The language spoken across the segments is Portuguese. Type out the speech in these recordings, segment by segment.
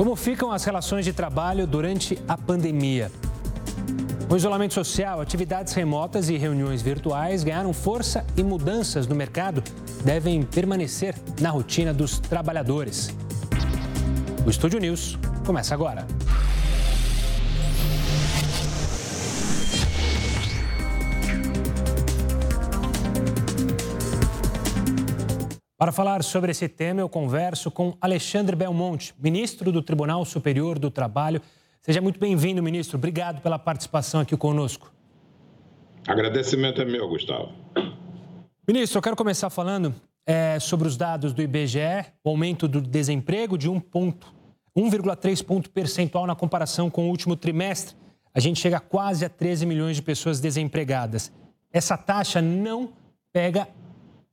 Como ficam as relações de trabalho durante a pandemia? O isolamento social, atividades remotas e reuniões virtuais ganharam força e mudanças no mercado devem permanecer na rotina dos trabalhadores. O Estúdio News começa agora. Para falar sobre esse tema, eu converso com Alexandre Belmonte, ministro do Tribunal Superior do Trabalho. Seja muito bem-vindo, ministro. Obrigado pela participação aqui conosco. Agradecimento é meu, Gustavo. Ministro, eu quero começar falando é, sobre os dados do IBGE, o aumento do desemprego de 1,3 ponto percentual na comparação com o último trimestre. A gente chega quase a 13 milhões de pessoas desempregadas. Essa taxa não pega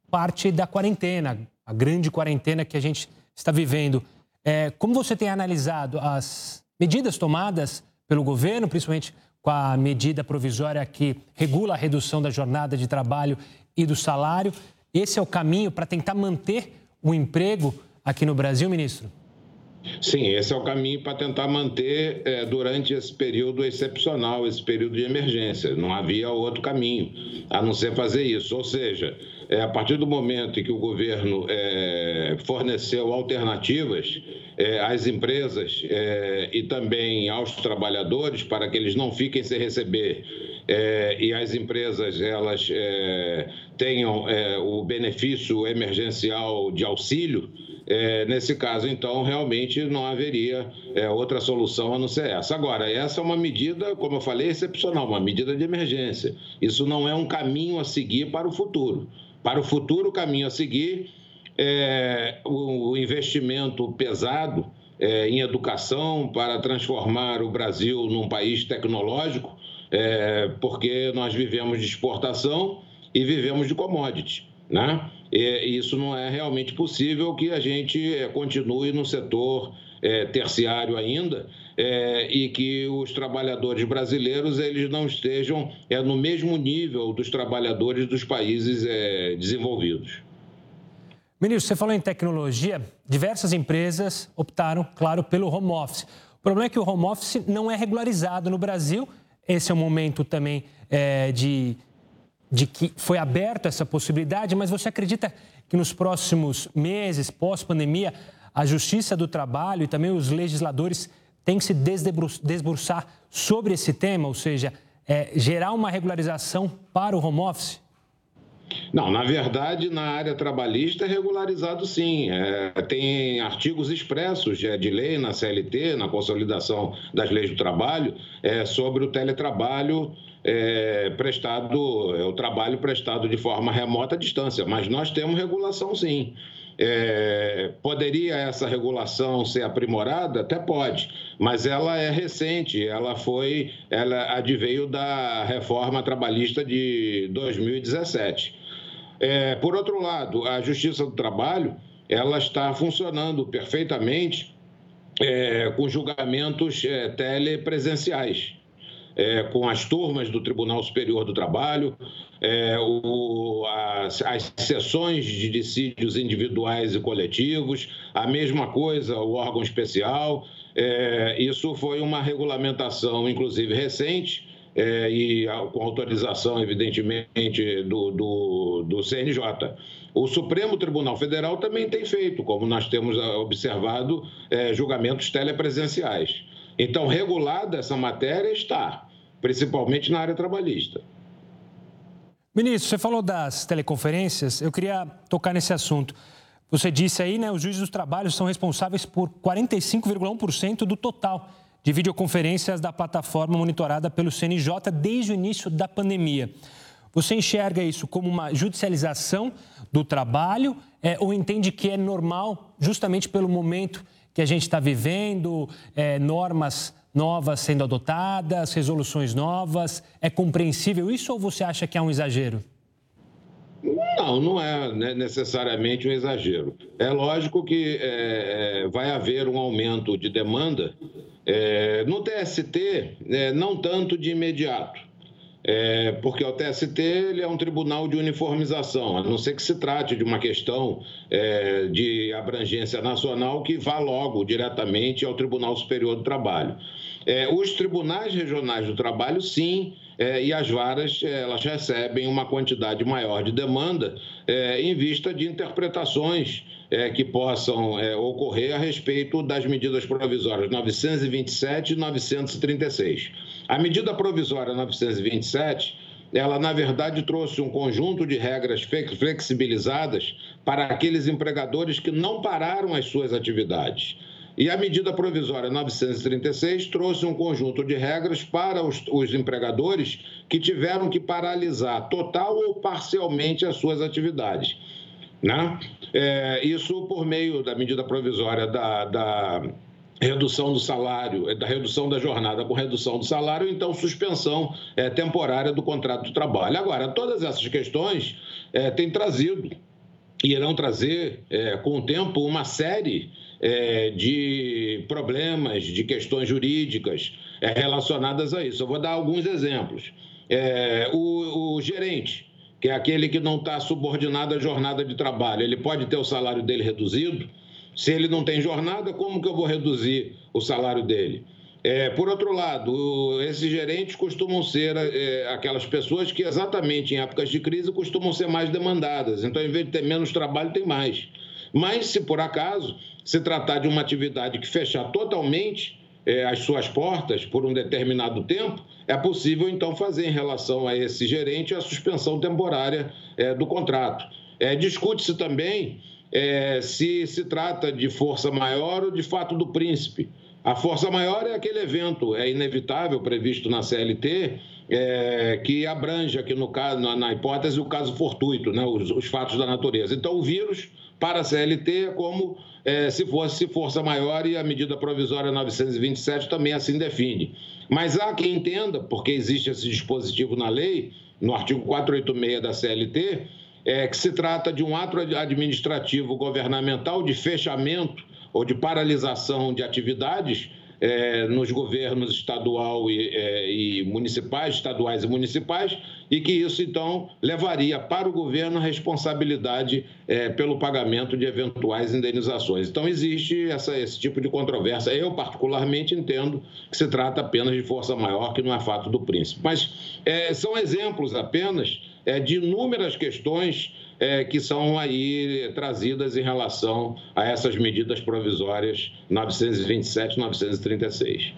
parte da quarentena, a grande quarentena que a gente está vivendo. É, como você tem analisado as medidas tomadas pelo governo, principalmente com a medida provisória que regula a redução da jornada de trabalho e do salário? Esse é o caminho para tentar manter o emprego aqui no Brasil, ministro? Sim, esse é o caminho para tentar manter é, durante esse período excepcional, esse período de emergência. Não havia outro caminho a não ser fazer isso. Ou seja, é, a partir do momento em que o governo é, forneceu alternativas é, às empresas é, e também aos trabalhadores para que eles não fiquem sem receber é, e as empresas elas é, tenham o benefício emergencial de auxílio, é, nesse caso, então, realmente não haveria é, outra solução a não ser essa. Agora, essa é uma medida, como eu falei, excepcional, uma medida de emergência. Isso não é um caminho a seguir para o futuro. Para o futuro, o caminho a seguir é o investimento pesado é, em educação para transformar o Brasil num país tecnológico, é, porque nós vivemos de exportação e vivemos de commodities. Né? E isso não é realmente possível que a gente é, continue no setor é, terciário ainda é, e que os trabalhadores brasileiros eles não estejam é, no mesmo nível dos trabalhadores dos países é, desenvolvidos. Ministro, você falou em tecnologia, diversas empresas optaram, claro, pelo home office. O problema é que o home office não é regularizado no Brasil. Esse é o momento também é, de de que foi aberta essa possibilidade, mas você acredita que nos próximos meses, pós-pandemia, a Justiça do Trabalho e também os legisladores têm que se desbruçar sobre esse tema, ou seja, é, gerar uma regularização para o home office? Não, na verdade, na área trabalhista é regularizado sim. É, tem artigos expressos de, de, lei na CLT, na consolidação das leis do trabalho, é, sobre o teletrabalho é, prestado, é o trabalho prestado de forma remota à distância, mas nós temos regulação sim. É, poderia essa regulação ser aprimorada? Até pode, mas ela é recente, ela foi, ela adveio da reforma trabalhista de 2017. É, por outro lado, a Justiça do Trabalho ela está funcionando perfeitamente é, com julgamentos é, telepresenciais é, com as turmas do Tribunal Superior do Trabalho, é, o, as, as, sessões de dissídios individuais e coletivos, a mesma coisa o órgão especial. É, isso foi uma regulamentação, inclusive recente, é, e com autorização, evidentemente, do, do, do CNJ. O Supremo Tribunal Federal também tem feito, como nós temos observado, é, julgamentos telepresenciais. Então, regulada essa matéria está principalmente na área trabalhista. Ministro, você falou das teleconferências, eu queria tocar nesse assunto. Você disse aí, né, os juízes dos trabalhos são responsáveis por 45,1% do total de videoconferências da plataforma monitorada pelo CNJ desde o início da pandemia. Você enxerga isso como uma judicialização do trabalho é, ou entende que é normal, justamente pelo momento que a gente está vivendo, é, normas novas sendo adotadas, resoluções novas? É compreensível isso ou você acha que é um exagero? Não, não é né, necessariamente um exagero. É lógico que é, é, vai haver um aumento de demanda é, no TST, é, não tanto de imediato. É, porque o TST ele é um tribunal de uniformização, a não ser que se trate de uma questão é, de abrangência nacional que vá logo diretamente ao Tribunal Superior do Trabalho. É, os tribunais regionais do trabalho, sim, é, e as varas elas recebem uma quantidade maior de demanda é, em vista de interpretações é, que possam é, ocorrer a respeito das medidas provisórias 927 e 936. A medida provisória 927 ela, na verdade, trouxe um conjunto de regras flexibilizadas para aqueles empregadores que não pararam as suas atividades. E a medida provisória 936 trouxe um conjunto de regras para os, os, empregadores que tiveram que paralisar total ou parcialmente as suas atividades. Né? É, isso por meio da medida provisória da, da redução do salário, da redução da jornada com redução do salário, então suspensão é, temporária do contrato de trabalho. Agora, todas essas questões é, têm trazido e irão trazer é, com o tempo uma série é, de problemas, de questões jurídicas relacionadas a isso. Eu vou dar alguns exemplos. O, o gerente, que é aquele que não está subordinado à jornada de trabalho, ele pode ter o salário dele reduzido. Se ele não tem jornada, como que eu vou reduzir o salário dele? É, por outro lado, esses gerentes costumam ser é, aquelas pessoas que, exatamente em épocas de crise, costumam ser mais demandadas. Então, em vez de ter menos trabalho, tem mais. Mas, se por acaso se tratar de uma atividade que fechar totalmente é, as suas portas por um determinado tempo, é possível então fazer em relação a esse gerente a suspensão temporária é, do contrato. É, Discute-se também é, se se trata de força maior ou de fato do príncipe. A força maior é aquele evento, é inevitável, previsto na CLT, é, que abrange aqui no caso, na, na, hipótese, o caso fortuito, né, os, os fatos da natureza. Então, o vírus, para a CLT, é como é, se fosse força maior e a medida provisória 927 também assim define. Mas há quem entenda, porque existe esse dispositivo na lei, no artigo 486 da CLT, é, que se trata de um ato administrativo governamental de fechamento ou de paralisação de atividades é, nos governos estadual e, é, e, municipais, estaduais e municipais, e que isso, então, levaria para o governo a responsabilidade é, pelo pagamento de eventuais indenizações. Então, existe essa, esse tipo de controvérsia. Eu, particularmente, entendo que se trata apenas de força maior, que não é fato do príncipe. Mas é, são exemplos apenas de inúmeras questões é, que são aí trazidas em relação a essas medidas provisórias 927 e 936.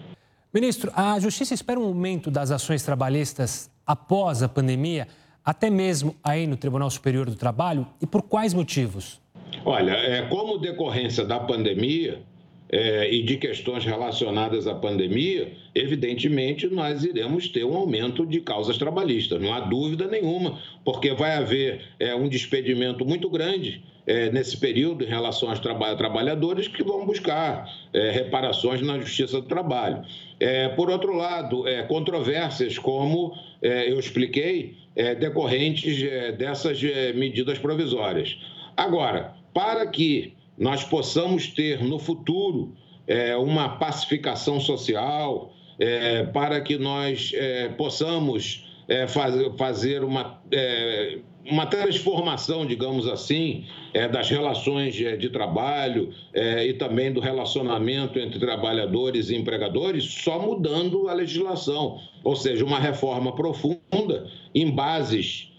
Ministro, a Justiça espera um aumento das ações trabalhistas após a pandemia, até mesmo aí no Tribunal Superior do Trabalho, e por quais motivos? Olha, é, como decorrência da pandemia, é, e de questões relacionadas à pandemia, evidentemente nós iremos ter um aumento de causas trabalhistas, não há dúvida nenhuma, porque vai haver é, um despedimento muito grande é, nesse período em relação aos traba trabalhadores que vão buscar é, reparações na Justiça do Trabalho. É, por outro lado, é, controvérsias como eu expliquei, decorrentes dessas medidas provisórias. Agora, para que nós possamos ter no futuro é, uma pacificação social, é, para que nós é, possamos é, faz, fazer uma, é, uma transformação, digamos assim, é, das relações de trabalho e também do relacionamento entre trabalhadores e empregadores, só mudando a legislação, ou seja, uma reforma profunda em bases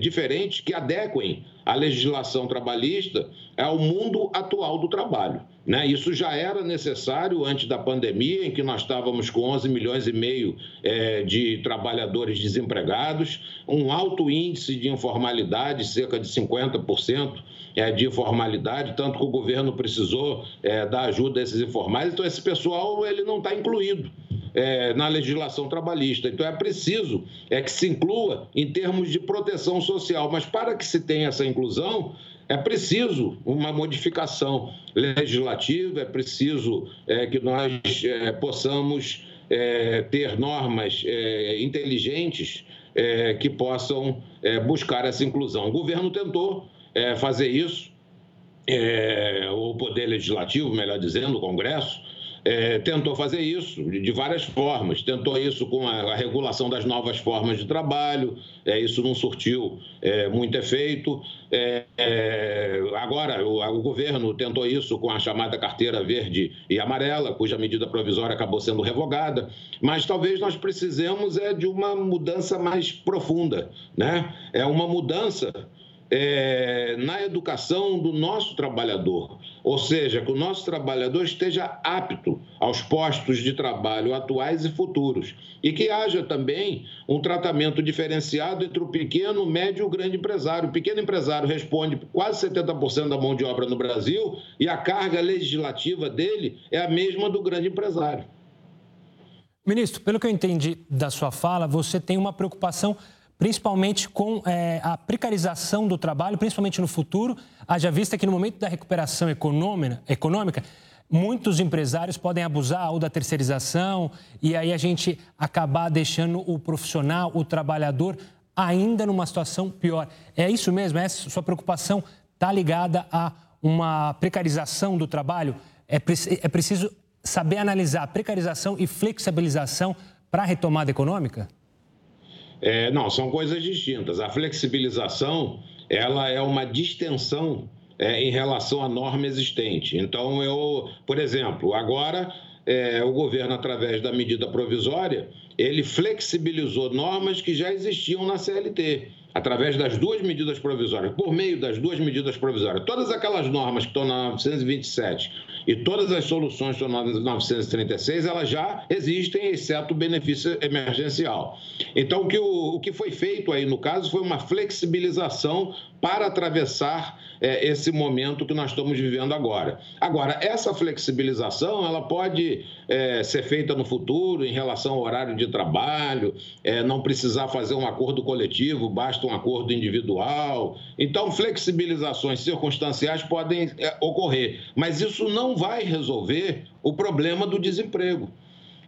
diferentes que adequem a legislação trabalhista ao mundo atual do trabalho. Né? Isso já era necessário antes da pandemia, em que nós estávamos com 11 milhões e meio é, de trabalhadores desempregados, um alto índice de informalidade, cerca de 50% é, de informalidade, tanto que o governo precisou é, dar ajuda a esses informais. Então, esse pessoal ele não está incluído é, na legislação trabalhista. Então, é preciso é que se inclua em termos de proteção social. Mas para que se tenha essa inclusão, é preciso uma modificação legislativa, é preciso é, que nós é, possamos é, ter normas é, inteligentes é, que possam é, buscar essa inclusão. O governo tentou fazer isso, o Poder Legislativo, melhor dizendo, o Congresso, é, tentou fazer isso de várias formas. Tentou isso com a, a regulação das novas formas de trabalho, é, isso não surtiu é, muito efeito. É, é, agora, o, o, governo tentou isso com a chamada carteira verde e amarela, cuja medida provisória acabou sendo revogada, mas talvez nós precisemos é, de uma mudança mais profunda, né? É uma mudança é, na educação do nosso trabalhador, ou seja, que o nosso trabalhador esteja apto aos postos de trabalho atuais e futuros e que haja também um tratamento diferenciado entre o pequeno, médio e o grande empresário. O pequeno empresário responde quase 70% da mão de obra no Brasil e a carga legislativa dele é a mesma do grande empresário. Ministro, pelo que eu entendi da sua fala, você tem uma preocupação principalmente com é, a precarização do trabalho, principalmente no futuro, haja vista que no momento da recuperação econômica, muitos empresários podem abusar ou da terceirização e aí a gente acabar deixando o profissional, o trabalhador, ainda numa situação pior. É isso mesmo? Essa sua preocupação está ligada a uma precarização do trabalho? É, é preciso saber analisar precarização e flexibilização para a retomada econômica? É, não, são coisas distintas. A flexibilização ela é uma distensão é, em relação à norma existente. Então, eu, por exemplo, agora é, o governo, através da medida provisória, ele flexibilizou normas que já existiam na CLT através das duas medidas provisórias, por meio das duas medidas provisórias, todas aquelas normas que estão na 927 e todas as soluções na 936, elas já existem, exceto o benefício emergencial. Então, o que, o, o que foi feito aí, no caso, foi uma flexibilização para atravessar é, esse momento que nós estamos vivendo agora. Agora, essa flexibilização, ela pode é, ser feita no futuro em relação ao horário de trabalho, é, não precisar fazer um acordo coletivo, basta um acordo individual. Então, flexibilizações circunstanciais podem é, ocorrer, mas isso não vai resolver o problema do desemprego.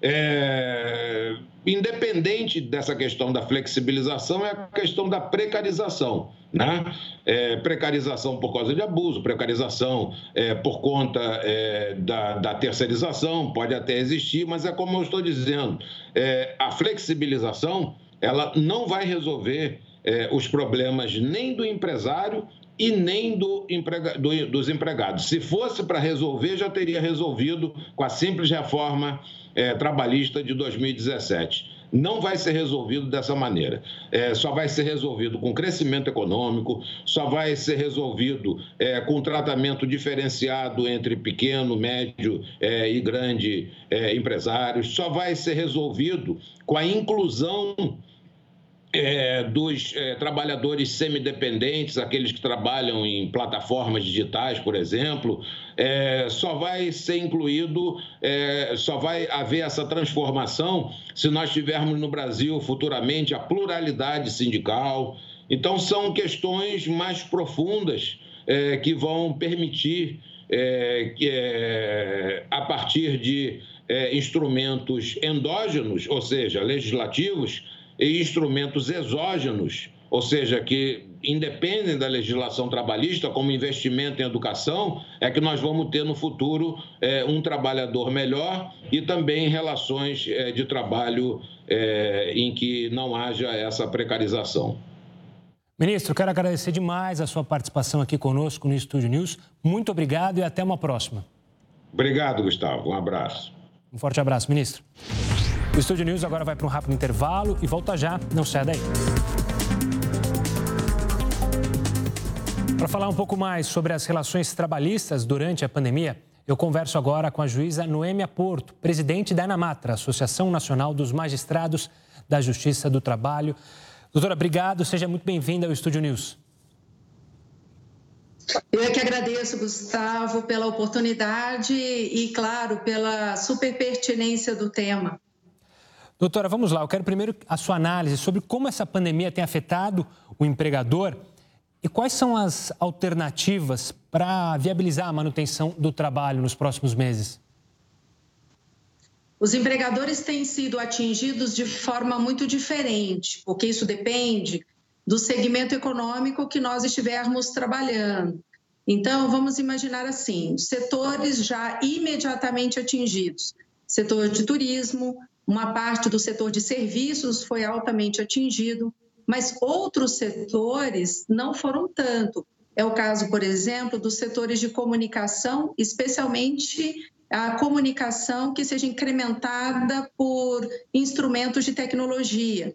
É, independente dessa questão da flexibilização, é a questão da precarização. Né? É, precarização por causa de abuso, precarização é, por conta é, da, da, terceirização, pode até existir, mas é como eu estou dizendo, é, a flexibilização ela não vai resolver é, os problemas nem do empresário e nem do emprega, do, dos empregados. Se fosse para resolver, já teria resolvido com a simples reforma é, trabalhista de 2017 não vai ser resolvido dessa maneira. É, só vai ser resolvido com crescimento econômico, só vai ser resolvido é, com tratamento diferenciado entre pequeno, médio é, e grande é, empresários, só vai ser resolvido com a inclusão é, dos é, trabalhadores semidependentes, aqueles que trabalham em plataformas digitais, por exemplo, é, só vai ser incluído, é, só vai haver essa transformação se nós tivermos no Brasil futuramente a pluralidade sindical. Então, são questões mais profundas é, que vão permitir é, que, a partir de instrumentos endógenos, ou seja, legislativos, e instrumentos exógenos, ou seja, que independem da legislação trabalhista, como investimento em educação, é que nós vamos ter no futuro é, um trabalhador melhor e também relações é, de trabalho é, em que não haja essa precarização. Ministro, quero agradecer demais a sua participação aqui conosco no Estúdio News. Muito obrigado e até uma próxima. Obrigado, Gustavo. Um abraço. Um forte abraço, ministro. O Estúdio News agora vai para um rápido intervalo e volta já. Não saia daí. Para falar um pouco mais sobre as relações trabalhistas durante a pandemia, eu converso agora com a juíza Noêmia Porto, presidente da Anamatra, Associação Nacional dos Magistrados da Justiça do Trabalho. Doutora, obrigado, seja muito bem-vinda ao Estúdio News. Eu que agradeço, Gustavo, pela oportunidade e, claro, pela super pertinência do tema. Doutora, vamos lá. Eu quero primeiro a sua análise sobre como essa pandemia tem afetado o empregador e quais são as alternativas para viabilizar a manutenção do trabalho nos próximos meses. Os empregadores têm sido atingidos de forma muito diferente, porque isso depende do segmento econômico que nós estivermos trabalhando. Então, vamos imaginar assim: setores já imediatamente atingidos. Setor de turismo, uma parte do setor de serviços foi altamente atingido, mas outros setores não foram tanto. É o caso, por exemplo, dos setores de comunicação, especialmente a comunicação que seja incrementada por instrumentos de tecnologia.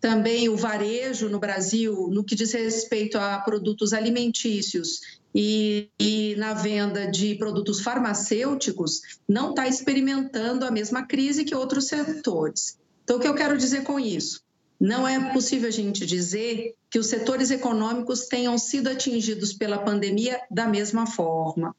Também o varejo no Brasil, no que diz respeito a produtos alimentícios e, e na venda de produtos farmacêuticos, não está experimentando a mesma crise que outros setores. Então, o que eu quero dizer com isso? Não é possível a gente dizer que os setores econômicos tenham sido atingidos pela pandemia da mesma forma.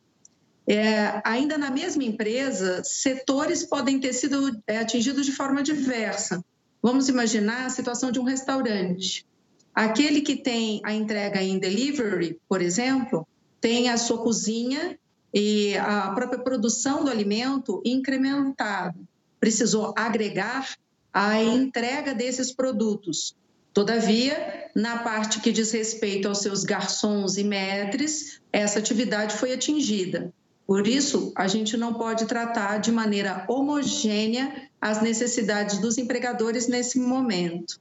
É, ainda na mesma empresa, setores podem ter sido é, atingidos de forma diversa. Vamos imaginar a situação de um restaurante. Aquele que tem a entrega em delivery, por exemplo, tem a sua cozinha e a própria produção do alimento incrementada. Precisou agregar a entrega desses produtos. Todavia, na parte que diz respeito aos seus garçons e maîtres, essa atividade foi atingida. Por isso, a gente não pode tratar de maneira homogênea as necessidades dos empregadores nesse momento.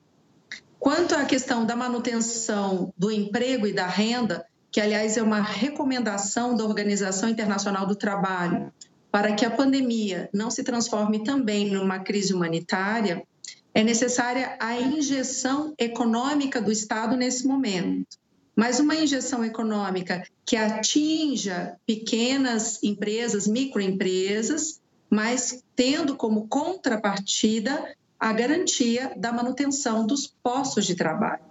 Quanto à questão da manutenção do emprego e da renda, que aliás é uma recomendação da Organização Internacional do Trabalho, para que a pandemia não se transforme também numa crise humanitária, é necessária a injeção econômica do Estado nesse momento. Mas uma injeção econômica que atinja pequenas empresas, microempresas, mas tendo como contrapartida a garantia da manutenção dos postos de trabalho.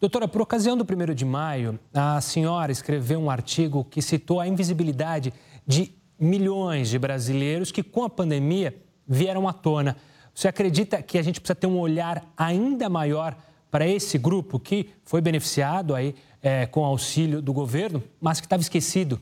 Doutora, por ocasião do 1 de maio, a senhora escreveu um artigo que citou a invisibilidade de milhões de brasileiros que, com a pandemia, vieram à tona. Você acredita que a gente precisa ter um olhar ainda maior para esse grupo que foi beneficiado aí é, com auxílio do governo, mas que estava esquecido?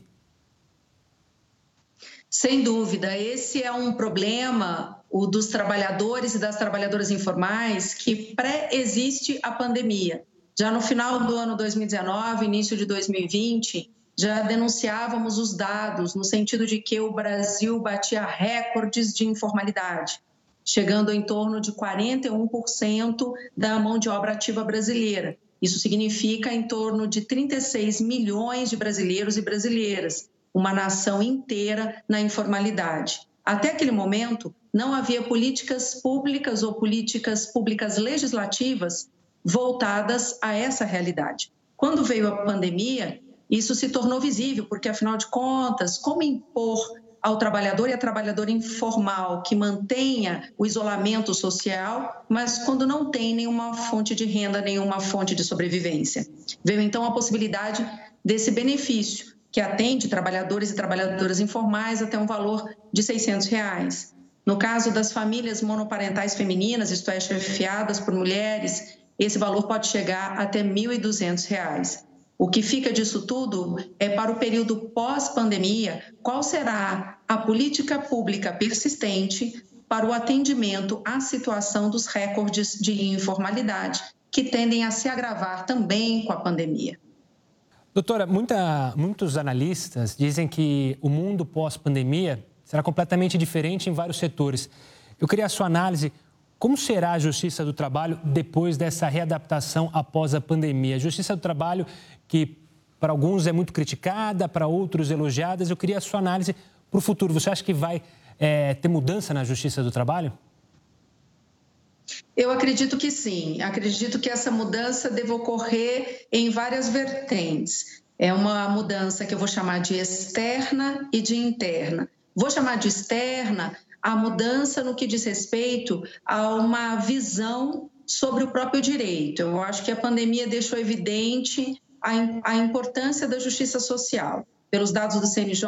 Sem dúvida, esse é um problema o dos trabalhadores e das trabalhadoras informais que pré-existe a pandemia. Já no final do ano 2019, início de 2020, já denunciávamos os dados no sentido de que o Brasil batia recordes de informalidade, chegando em torno de 41% da mão de obra ativa brasileira. Isso significa em torno de 36 milhões de brasileiros e brasileiras, uma nação inteira na informalidade. Até aquele momento, não havia políticas públicas ou políticas públicas legislativas voltadas a essa realidade. Quando veio a pandemia, isso se tornou visível, porque, afinal de contas, como impor ao trabalhador e à trabalhadora informal que mantenha o isolamento social, mas quando não tem nenhuma fonte de renda, nenhuma fonte de sobrevivência? Veio então a possibilidade desse benefício, que atende trabalhadores e trabalhadoras informais até um valor de 600 reais. No caso das famílias monoparentais femininas, isto é, chefiadas por mulheres, esse valor pode chegar até R$ 1.200. O que fica disso tudo é para o período pós-pandemia, qual será a política pública persistente para o atendimento à situação dos recordes de informalidade, que tendem a se agravar também com a pandemia. Doutora, muita, muitos analistas dizem que o mundo pós-pandemia será completamente diferente em vários setores. Eu queria a sua análise como será a Justiça do Trabalho depois dessa readaptação após a pandemia? A Justiça do Trabalho, que para alguns é muito criticada, para outros elogiada. Eu queria a sua análise para o futuro. Você acha que vai é, ter mudança na Justiça do Trabalho? Eu acredito que sim. Acredito que essa mudança deve ocorrer em várias vertentes. É uma mudança que eu vou chamar de externa e de interna. Vou chamar de externa a mudança no que diz respeito a uma visão sobre o próprio direito. Eu acho que a pandemia deixou evidente a, importância da justiça social. Pelos dados do CNJ,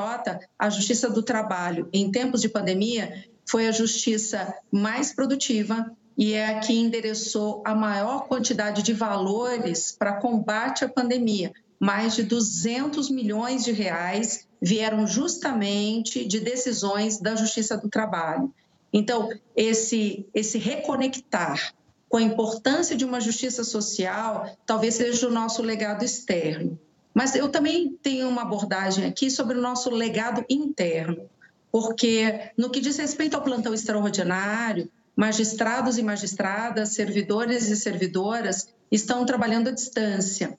a justiça do trabalho em tempos de pandemia foi a justiça mais produtiva e é a que endereçou a maior quantidade de valores para combate à pandemia, mais de 200 milhões de reais vieram justamente de decisões da Justiça do Trabalho. Então, esse, esse reconectar com a importância de uma justiça social talvez seja o nosso legado externo. Mas eu também tenho uma abordagem aqui sobre o nosso legado interno, porque no que diz respeito ao plantão extraordinário, magistrados e magistradas, servidores e servidoras estão trabalhando à distância.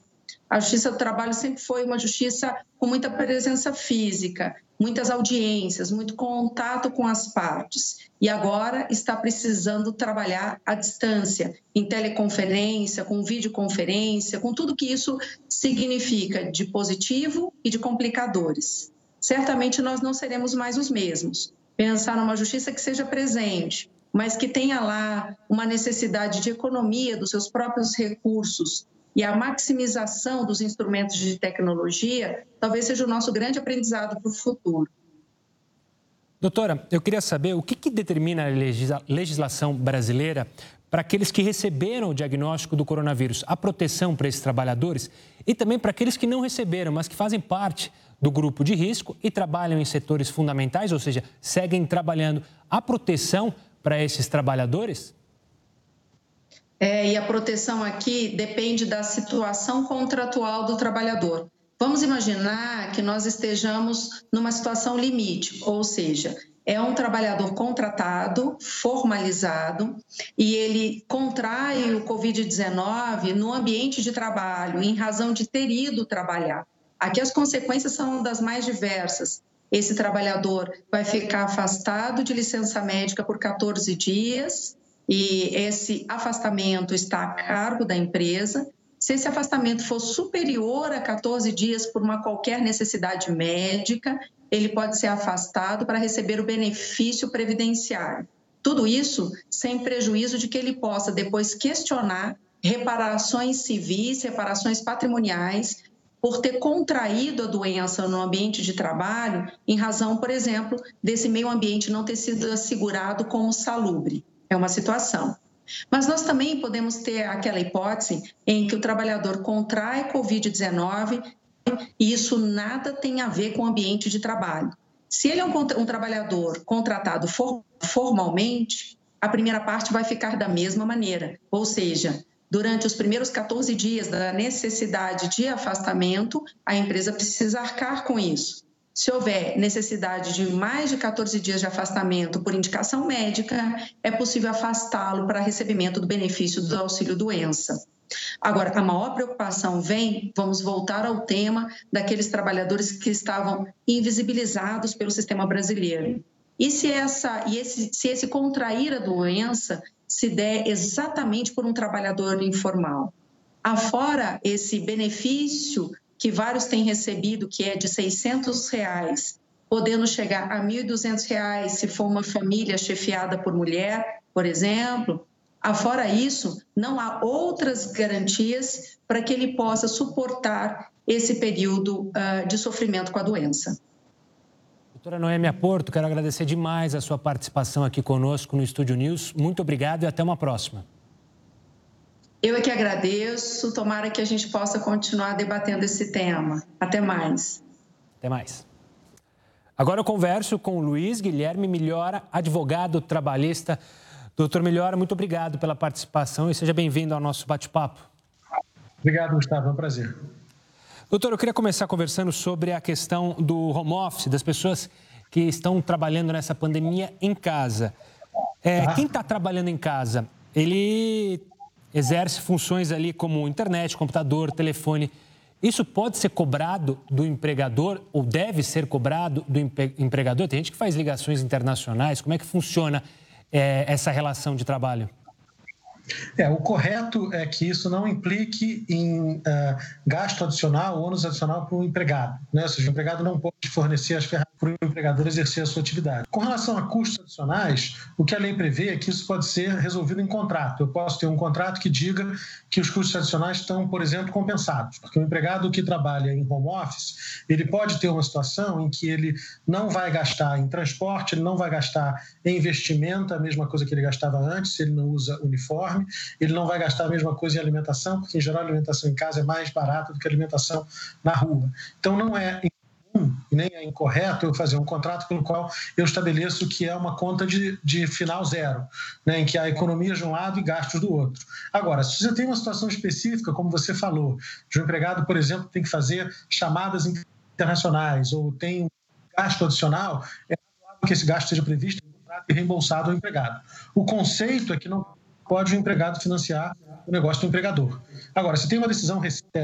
A Justiça do Trabalho sempre foi uma justiça com muita presença física, muitas audiências, muito contato com as partes. E agora está precisando trabalhar à distância, em teleconferência, com videoconferência, com tudo que isso significa de positivo e de complicadores. Certamente nós não seremos mais os mesmos. Pensar numa justiça que seja presente, mas que tenha lá uma necessidade de economia dos seus próprios recursos e a maximização dos instrumentos de tecnologia, talvez seja o nosso grande aprendizado para o futuro. Doutora, eu queria saber o que, que determina a legislação brasileira para aqueles que receberam o diagnóstico do coronavírus, a proteção para esses trabalhadores e também para aqueles que não receberam, mas que fazem parte do grupo de risco e trabalham em setores fundamentais, ou seja, seguem trabalhando. A proteção para esses trabalhadores? É, e a proteção aqui depende da situação contratual do trabalhador. Vamos imaginar que nós estejamos numa situação limite, ou seja, é um trabalhador contratado, formalizado, e ele contrai o Covid-19 no ambiente de trabalho, em razão de ter ido trabalhar. Aqui as consequências são das mais diversas. Esse trabalhador vai ficar afastado de licença médica por 14 dias e esse afastamento está a cargo da empresa. Se esse afastamento for superior a 14 dias por uma qualquer necessidade médica, ele pode ser afastado para receber o benefício previdenciário. Tudo isso sem prejuízo de que ele possa depois questionar reparações civis, reparações patrimoniais por ter contraído a doença no ambiente de trabalho, em razão, por exemplo, desse meio ambiente não ter sido assegurado como salubre. É uma situação. Mas nós também podemos ter aquela hipótese em que o trabalhador contrai Covid-19 e isso nada tem a ver com o ambiente de trabalho. Se ele é um, um trabalhador contratado for, formalmente, a primeira parte vai ficar da mesma maneira, ou seja, durante os primeiros 14 dias da necessidade de afastamento, a empresa precisa arcar com isso. Se houver necessidade de mais de 14 dias de afastamento por indicação médica, é possível afastá-lo para recebimento do benefício do auxílio doença. Agora, a maior preocupação vem, vamos voltar ao tema daqueles trabalhadores que estavam invisibilizados pelo sistema brasileiro. E se, essa, e esse, se esse contrair a doença se der exatamente por um trabalhador informal. Afora esse benefício que vários têm recebido, que é de 600 reais, podendo chegar a 1.200 reais se for uma família chefiada por mulher, por exemplo. Afora isso, não há outras garantias para que ele possa suportar esse período uh, de sofrimento com a doença. Doutora Noêmia Porto, quero agradecer demais a sua participação aqui conosco no Estúdio News. Muito obrigado e até uma próxima. Eu é que agradeço. Tomara que a gente possa continuar debatendo esse tema. Até mais. Até mais. Agora eu converso com o Luiz Guilherme Melhora, advogado trabalhista. Doutor Melhora, muito obrigado pela participação e seja bem-vindo ao nosso bate-papo. Obrigado, Gustavo. É um prazer. Doutor, eu queria começar conversando sobre a questão do home office, das pessoas que estão trabalhando nessa pandemia em casa. É. Quem está trabalhando em casa, ele exerce funções ali como internet, computador, telefone. Isso pode ser cobrado do empregador ou deve ser cobrado do empregador? Tem gente que faz ligações internacionais. Como é que funciona é, essa relação de trabalho? É, o correto é que isso não implique em uh, gasto adicional, ônus adicional para o empregado. Né? Ou seja, o empregado não pode fornecer as ferramentas para o empregador exercer a sua atividade. Com relação a custos adicionais, o que a lei prevê é que isso pode ser resolvido em contrato. Eu posso ter um contrato que diga que os custos adicionais estão, por exemplo, compensados. Porque o empregado que trabalha em home office, ele pode ter uma situação em que ele não vai gastar em transporte, ele não vai gastar em investimento, a mesma coisa que ele gastava antes, se ele não usa uniforme, ele não vai gastar a mesma coisa em alimentação, porque em geral a alimentação em casa é mais barata do que a alimentação na rua. Então não é incomum nem é incorreto eu fazer um contrato pelo qual eu estabeleço que é uma conta de, de final zero, né, em que há economias de um lado e gastos do outro. Agora, se você tem uma situação específica, como você falou, de um empregado, por exemplo, tem que fazer chamadas internacionais ou tem um gasto adicional, é que esse gasto seja previsto e reembolsado ao empregado. O conceito é que não pode o empregado financiar o negócio do empregador. Agora, se tem uma decisão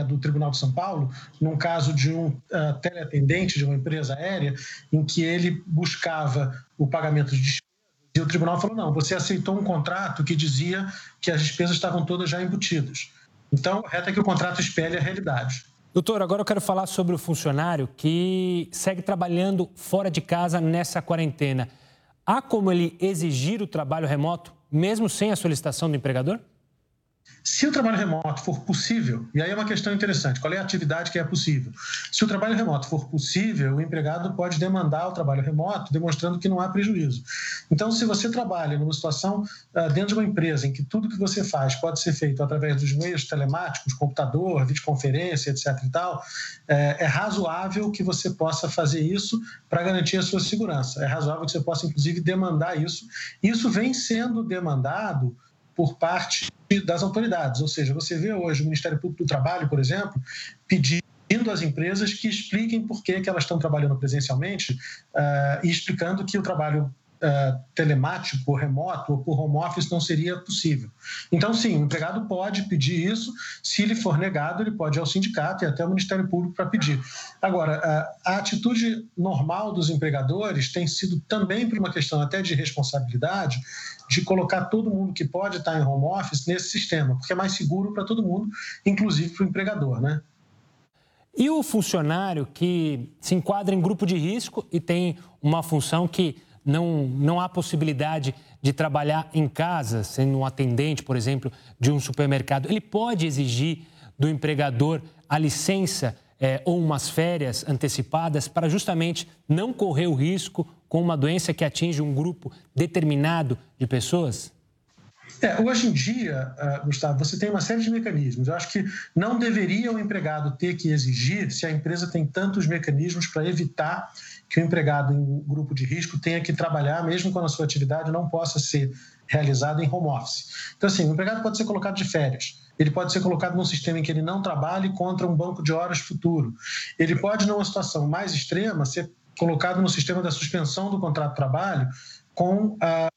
do Tribunal de São Paulo, num caso de um uh, teleatendente de uma empresa aérea, em que ele buscava o pagamento de despesas, e o tribunal falou: não, você aceitou um contrato que dizia que as despesas estavam todas já embutidas. Então, o reto é que o contrato espelha a realidade. Doutor, agora eu quero falar sobre o funcionário que segue trabalhando fora de casa nessa quarentena. Há como ele exigir o trabalho remoto, mesmo sem a solicitação do empregador? Se o trabalho remoto for possível, e aí é uma questão interessante, qual é a atividade que é possível? Se o trabalho remoto for possível, o empregado pode demandar o trabalho remoto, demonstrando que não há prejuízo. Então, se você trabalha numa situação uh, dentro de uma empresa em que tudo que você faz pode ser feito através dos meios telemáticos, computador, videoconferência, etc. e tal, é, é razoável que você possa fazer isso para garantir a sua segurança. É razoável que você possa, inclusive, demandar isso. Isso vem sendo demandado por parte das autoridades. Ou seja, você vê hoje o Ministério Público do Trabalho, por exemplo, pedindo às empresas que expliquem por que, que elas estão trabalhando presencialmente uh, e explicando que o trabalho uh, telemático, ou remoto ou por home office não seria possível. Então, sim, o empregado pode pedir isso. Se ele for negado, ele pode ir ao sindicato e até ao Ministério Público para pedir. Agora, uh, a atitude normal dos empregadores tem sido também por uma questão até de responsabilidade, de colocar todo mundo que pode estar em home office nesse sistema, porque é mais seguro para todo mundo, inclusive para o empregador, né? E o funcionário que se enquadra em grupo de risco e tem uma função que não, não há possibilidade de trabalhar em casa, sendo um atendente, por exemplo, de um supermercado, ele pode exigir do empregador a licença é, ou umas férias antecipadas para justamente não correr o risco com uma doença que atinge um grupo determinado de pessoas? É, hoje em dia, uh, Gustavo, você tem uma série de mecanismos. Eu acho que não deveria o empregado ter que exigir se a empresa tem tantos mecanismos para evitar que o empregado em grupo de risco tenha que trabalhar, mesmo quando a sua atividade não possa ser realizada em home office. Então, assim, o empregado pode ser colocado de férias, ele pode ser colocado num sistema em que ele não trabalhe contra um banco de horas futuro. Ele pode, numa situação mais extrema, ser colocado no sistema da suspensão do contrato de trabalho com a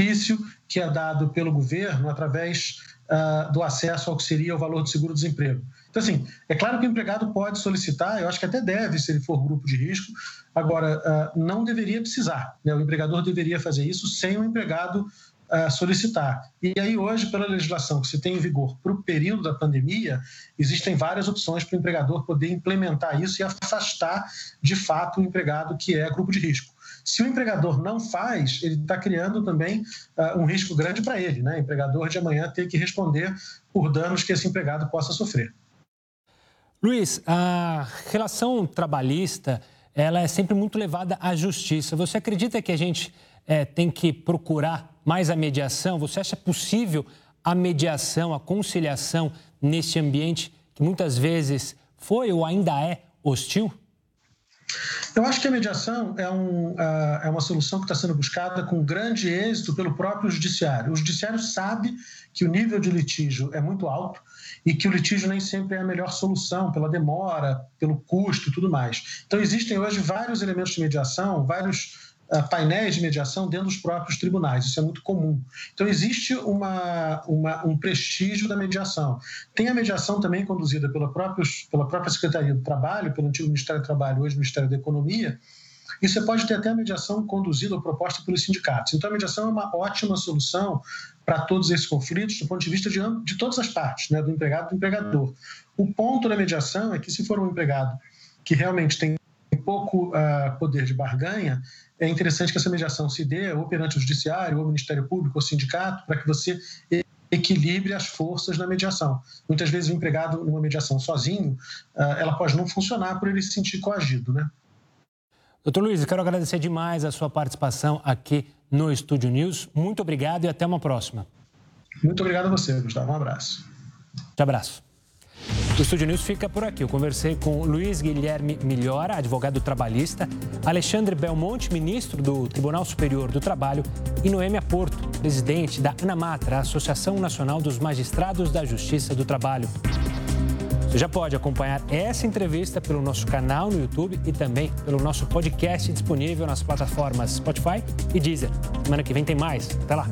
benefício que é dado pelo governo através uh, do acesso ao que seria o valor do seguro-desemprego. Então, assim, é claro que o empregado pode solicitar, eu acho que até deve, se ele for grupo de risco, agora, uh, não deveria precisar. Né? O empregador deveria fazer isso sem o empregado uh, solicitar. E aí, hoje, pela legislação que se tem em vigor para o período da pandemia, existem várias opções para o empregador poder implementar isso e afastar, de fato, o empregado que é grupo de risco. Se o empregador não faz, ele está criando também uh, um risco grande para ele, né? O empregador de amanhã ter que responder por danos que esse empregado possa sofrer. Luiz, a relação trabalhista ela é sempre muito levada à justiça. Você acredita que a gente é, tem que procurar mais a mediação? Você acha possível a mediação, a conciliação neste ambiente que muitas vezes foi ou ainda é hostil? Eu acho que a mediação é, um, é uma solução que está sendo buscada com grande êxito pelo próprio judiciário. O judiciário sabe que o nível de litígio é muito alto e que o litígio nem sempre é a melhor solução pela demora, pelo custo e tudo mais. Então, existem hoje vários elementos de mediação, vários painéis de mediação dentro dos próprios tribunais. Isso é muito comum. Então, existe uma, uma, um prestígio da mediação. Tem a mediação também conduzida pela, próprios, pela própria Secretaria do Trabalho, pelo antigo Ministério do Trabalho, hoje Ministério da Economia, e você pode ter até a mediação conduzida ou proposta pelos sindicatos. Então, a mediação é uma ótima solução para todos esses conflitos, do ponto de vista de, de todas as partes, né, do empregado e do empregador. O ponto da mediação é que, se for um empregado que realmente tem pouco uh, poder de barganha, é interessante que essa mediação se dê ou perante o Judiciário, ou o Ministério Público, ou o sindicato, para que você equilibre as forças na mediação. Muitas vezes o empregado numa mediação sozinho, uh, ela pode não funcionar por ele se sentir coagido, né? Doutor Luiz, eu quero agradecer demais a sua participação aqui no Estúdio News. Muito obrigado e até uma próxima. Muito obrigado a você, Gustavo. Um abraço. Um abraço. O Estúdio News fica por aqui. Eu conversei com Luiz Guilherme Milhora, advogado trabalhista, Alexandre Belmonte, ministro do Tribunal Superior do Trabalho, e Noêmia Porto, presidente da ANAMATRA, Associação Nacional dos Magistrados da Justiça do Trabalho. Você já pode acompanhar essa entrevista pelo nosso canal no YouTube e também pelo nosso podcast disponível nas plataformas Spotify e Deezer. Semana que vem tem mais. Até lá!